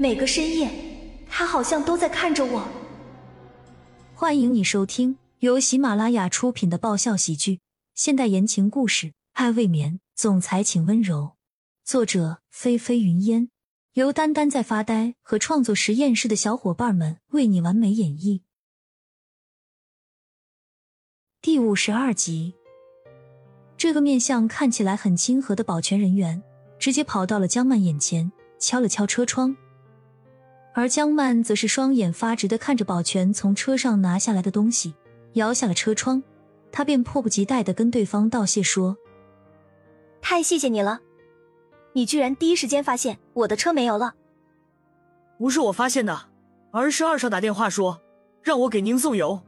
每个深夜，他好像都在看着我。欢迎你收听由喜马拉雅出品的爆笑喜剧、现代言情故事《爱未眠》，总裁请温柔。作者：菲菲云烟，由丹丹在发呆和创作实验室的小伙伴们为你完美演绎。第五十二集，这个面相看起来很亲和的保全人员，直接跑到了江曼眼前，敲了敲车窗。而江曼则是双眼发直的看着保全从车上拿下来的东西，摇下了车窗，他便迫不及待的跟对方道谢说：“太谢谢你了，你居然第一时间发现我的车没油了。不是我发现的，而是二少打电话说让我给您送油。”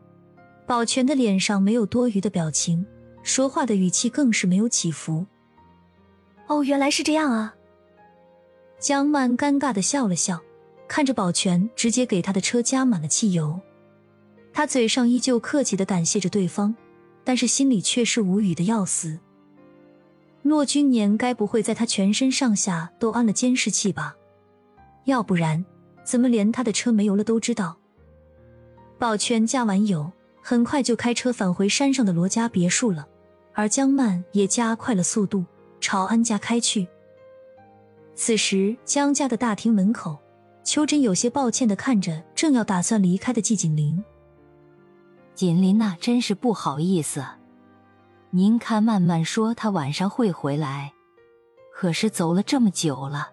保全的脸上没有多余的表情，说话的语气更是没有起伏。哦，原来是这样啊！江曼尴尬的笑了笑，看着保全直接给他的车加满了汽油，他嘴上依旧客气的感谢着对方，但是心里却是无语的要死。骆君年该不会在他全身上下都安了监视器吧？要不然怎么连他的车没油了都知道？保全加完油。很快就开车返回山上的罗家别墅了，而江曼也加快了速度朝安家开去。此时，江家的大厅门口，秋真有些抱歉的看着正要打算离开的季锦林。锦林呐，真是不好意思。您看，曼曼说她晚上会回来，可是走了这么久了，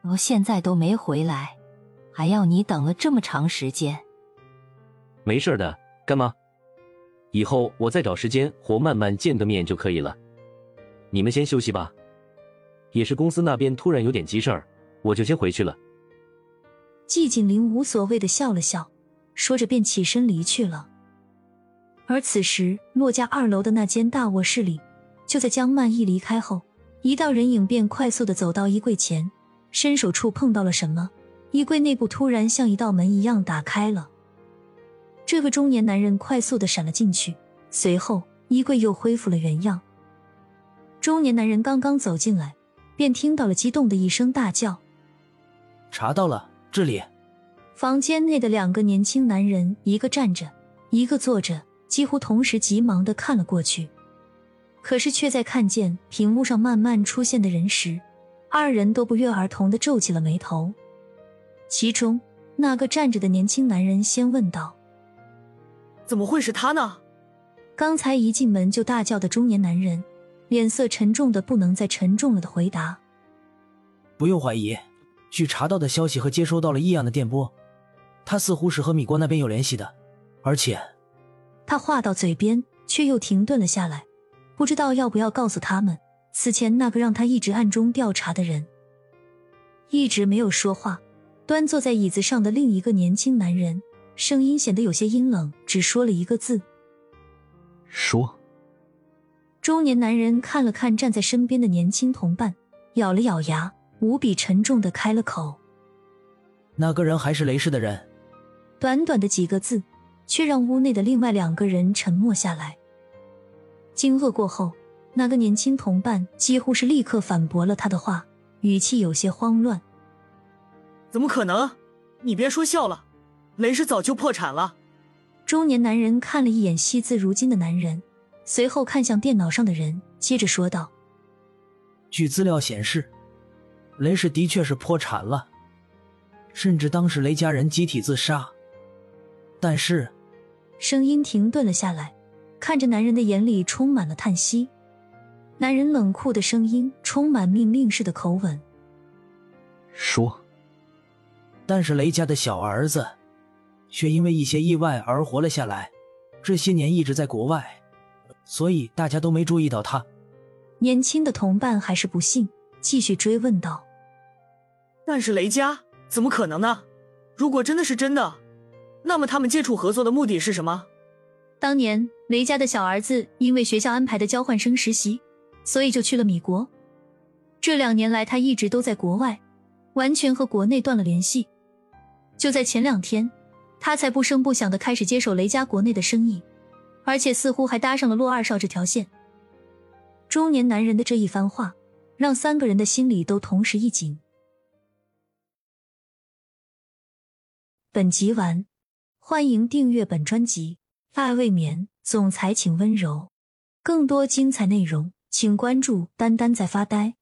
我现在都没回来，还要你等了这么长时间。没事的。干妈？以后我再找时间和曼曼见个面就可以了。你们先休息吧。也是公司那边突然有点急事儿，我就先回去了。季景林无所谓的笑了笑，说着便起身离去了。而此时，骆家二楼的那间大卧室里，就在江曼一离开后，一道人影便快速的走到衣柜前，伸手触碰到了什么，衣柜内部突然像一道门一样打开了。这个中年男人快速的闪了进去，随后衣柜又恢复了原样。中年男人刚刚走进来，便听到了激动的一声大叫：“查到了，这里！”房间内的两个年轻男人，一个站着，一个坐着，几乎同时急忙的看了过去，可是却在看见屏幕上慢慢出现的人时，二人都不约而同的皱起了眉头。其中那个站着的年轻男人先问道。怎么会是他呢？刚才一进门就大叫的中年男人，脸色沉重的不能再沉重了的回答：“不用怀疑，据查到的消息和接收到了异样的电波，他似乎是和米国那边有联系的。而且，他话到嘴边却又停顿了下来，不知道要不要告诉他们，此前那个让他一直暗中调查的人，一直没有说话，端坐在椅子上的另一个年轻男人。”声音显得有些阴冷，只说了一个字：“说。”中年男人看了看站在身边的年轻同伴，咬了咬牙，无比沉重的开了口：“那个人还是雷氏的人。”短短的几个字，却让屋内的另外两个人沉默下来。惊愕过后，那个年轻同伴几乎是立刻反驳了他的话，语气有些慌乱：“怎么可能？你别说笑了。”雷氏早就破产了。中年男人看了一眼惜字如金的男人，随后看向电脑上的人，接着说道：“据资料显示，雷氏的确是破产了，甚至当时雷家人集体自杀。但是……”声音停顿了下来，看着男人的眼里充满了叹息。男人冷酷的声音充满命令式的口吻：“说。”但是雷家的小儿子。却因为一些意外而活了下来，这些年一直在国外，所以大家都没注意到他。年轻的同伴还是不信，继续追问道：“但是雷家怎么可能呢？如果真的是真的，那么他们接触合作的目的是什么？”当年雷家的小儿子因为学校安排的交换生实习，所以就去了米国。这两年来，他一直都在国外，完全和国内断了联系。就在前两天。他才不声不响的开始接手雷家国内的生意，而且似乎还搭上了洛二少这条线。中年男人的这一番话，让三个人的心里都同时一紧。本集完，欢迎订阅本专辑《爱未眠》，总裁请温柔。更多精彩内容，请关注“丹丹在发呆”。